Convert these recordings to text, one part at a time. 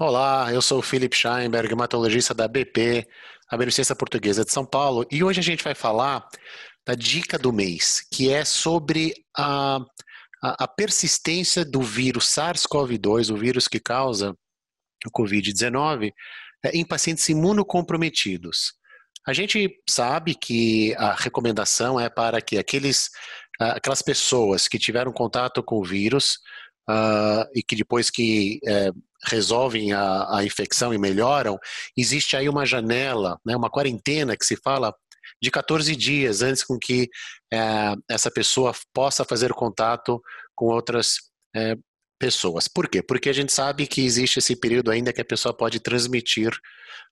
Olá, eu sou o Philip Scheinberg, hematologista da BP, a Beneficência Portuguesa de São Paulo, e hoje a gente vai falar da dica do mês, que é sobre a, a, a persistência do vírus SARS-CoV-2, o vírus que causa o Covid-19, é, em pacientes imunocomprometidos. A gente sabe que a recomendação é para que aqueles, aquelas pessoas que tiveram contato com o vírus uh, e que depois que uh, resolvem a, a, infecção e melhoram, existe aí uma janela, né, uma quarentena que se fala de 14 dias antes com que uh, essa pessoa possa fazer contato com outras eh, pessoas. Por quê? Porque a gente sabe que existe esse período ainda que a pessoa pode transmitir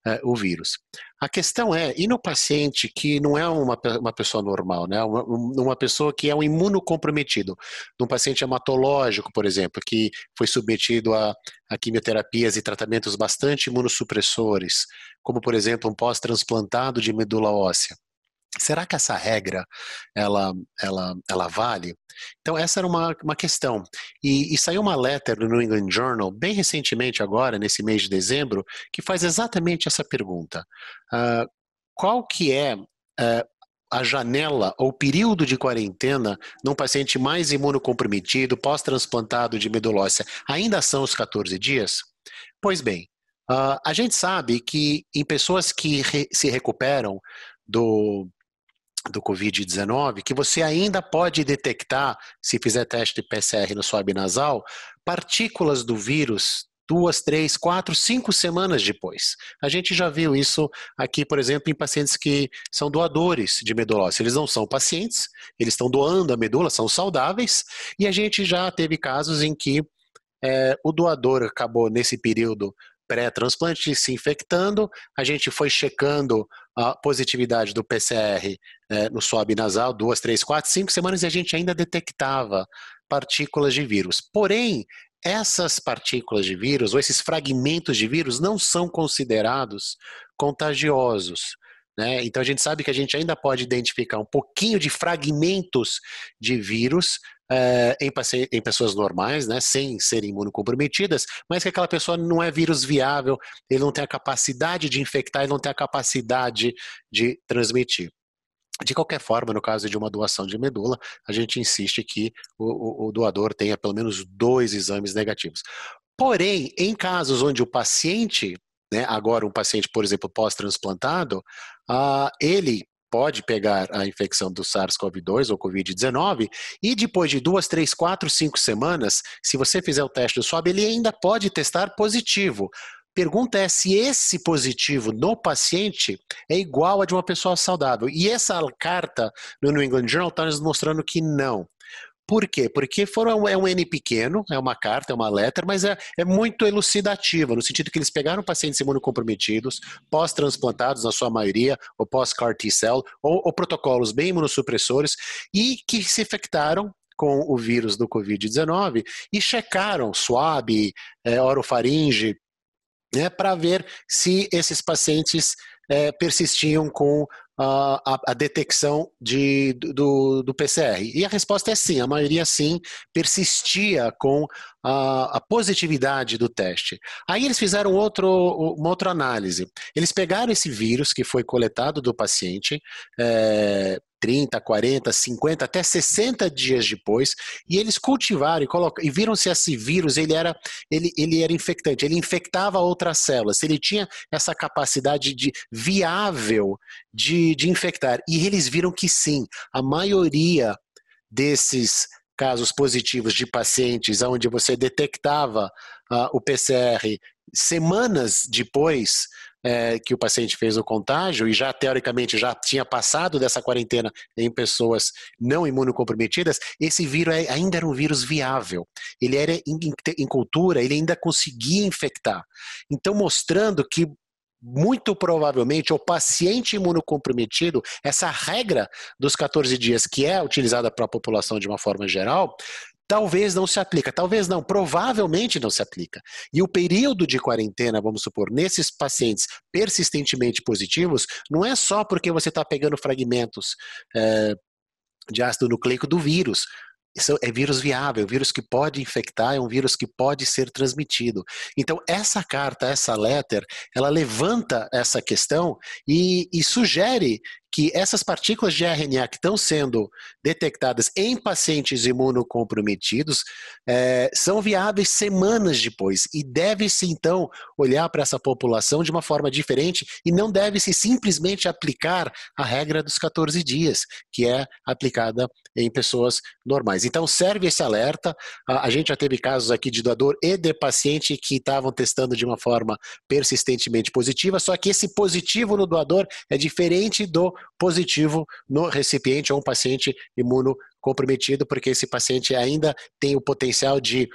uh, o vírus. A questão é, e no paciente que não é uma, uma pessoa normal, né? uma, uma pessoa que é um imunocomprometido, num paciente hematológico, por exemplo, que foi submetido a, a quimioterapias e tratamentos bastante imunossupressores, como por exemplo um pós-transplantado de medula óssea. Será que essa regra ela, ela, ela vale? Então, essa era uma, uma questão. E, e, saiu uma letter no New England Journal, bem recentemente, agora, nesse mês de dezembro, que faz exatamente essa pergunta. Uh, qual que é uh, a janela ou período de quarentena num paciente mais imunocomprometido, pós-transplantado de medula óssea? Ainda são os 14 dias? Pois bem, uh, a gente sabe que em pessoas que re se recuperam do do Covid-19, que você ainda pode detectar, se fizer teste de PCR no swab nasal, partículas do vírus duas, três, quatro, cinco semanas depois. A gente já viu isso aqui, por exemplo, em pacientes que são doadores de medula óssea. Eles não são pacientes, eles estão doando a medula, são saudáveis, e a gente já teve casos em que é, o doador acabou nesse período pré-transplante se infectando, a gente foi checando a positividade do PCR é, no swab nasal, duas, três, quatro, cinco semanas e a gente ainda detectava partículas de vírus. Porém, essas partículas de vírus ou esses fragmentos de vírus não são considerados contagiosos. Né? Então a gente sabe que a gente ainda pode identificar um pouquinho de fragmentos de vírus é, em, em, pessoas normais, né, sem serem imunocomprometidas, mas que aquela pessoa não é vírus viável, ele não tem a capacidade de infectar, ele não tem a capacidade de transmitir. De qualquer forma, no caso de uma doação de medula, a gente insiste que o, o, o doador tenha pelo menos dois exames negativos. Porém, em casos onde o paciente né, agora um paciente, por exemplo, pós-transplantado, uh, ele pode pegar a infecção do SARS-CoV-2 ou Covid-19 e depois de duas, três, quatro, cinco semanas, se você fizer o teste do swab, ele ainda pode testar positivo. Pergunta é se esse positivo no paciente é igual a de uma pessoa saudável. E essa carta no New England Journal está nos mostrando que não. Por quê? Porque foram, é um N pequeno, é uma carta, é uma letra, mas é, é muito elucidativa, no sentido que eles pegaram pacientes imunocomprometidos, pós-transplantados, na sua maioria, ou pós-CAR T-cell, ou, ou protocolos bem imunossupressores, e que se infectaram com o vírus do Covid-19 e checaram swab, é, orofaringe, né, para ver se esses pacientes é, persistiam com a, a, detecção de, do, do PCR? E a resposta é sim, a maioria sim persistia com a, a, positividade do teste. Aí eles fizeram outro, uma outra análise. Eles pegaram esse vírus que foi coletado do paciente, é, 30, 40, 50, até 60 dias depois, e eles cultivaram e, e viram se esse vírus ele era, ele, ele era infectante, ele infectava outras células, se ele tinha essa capacidade de viável de, de infectar. E eles viram que sim, a maioria desses casos positivos de pacientes onde você detectava uh, o PCR semanas depois é, que o paciente fez o contágio e já teoricamente já tinha passado dessa quarentena em pessoas não imunocomprometidas, esse vírus é, ainda era um vírus viável. Ele era em, em cultura, ele ainda conseguia infectar. Então, mostrando que muito provavelmente o paciente imunocomprometido, essa regra dos 14 dias que é utilizada para a população de uma forma geral, talvez não se aplica, talvez não, provavelmente não se aplica. E o período de quarentena, vamos supor, nesses pacientes persistentemente positivos, não é só porque você está pegando fragmentos é, de ácido nucleico do vírus. É vírus viável, vírus que pode infectar, é um vírus que pode ser transmitido. Então, essa carta, essa letter, ela levanta essa questão e, e sugere que essas partículas de RNA que estão sendo detectadas em pacientes imunocomprometidos é, são viáveis semanas depois e deve-se então olhar para essa população de uma forma diferente e não deve-se simplesmente aplicar a regra dos 14 dias, que é aplicada em pessoas normais. Então serve esse alerta. A, a gente já teve casos aqui de doador e de paciente que estavam testando de uma forma persistentemente positiva, só que esse positivo no doador é diferente do positivo no recipiente ou um paciente imunocomprometido, porque esse paciente ainda tem o potencial de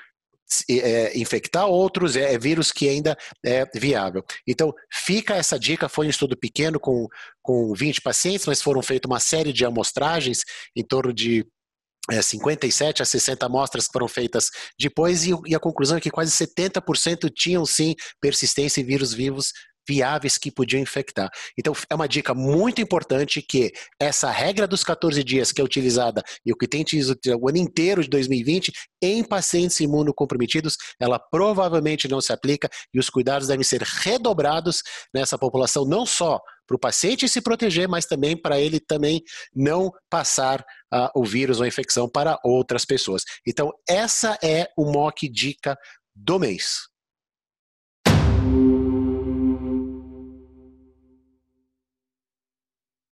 é, infectar outros, é, é, vírus que ainda é viável. Então, fica essa dica, foi um estudo pequeno com, com 20 pacientes, mas foram feitas uma série de amostragens, em torno de é, 57 a 60 amostras que foram feitas depois, e, e a conclusão é que quase 70% tinham sim persistência em vírus vivos viáveis que podiam infectar. Então, é uma dica muito importante que essa regra dos 14 dias que é utilizada e o que tem utilizado o ano inteiro de 2020 em pacientes imunocomprometidos, ela provavelmente não se aplica e os cuidados devem ser redobrados nessa população, não só para o paciente se proteger, mas também para ele também não passar uh, o vírus ou a infecção para outras pessoas. Então, essa é o mock dica do mês.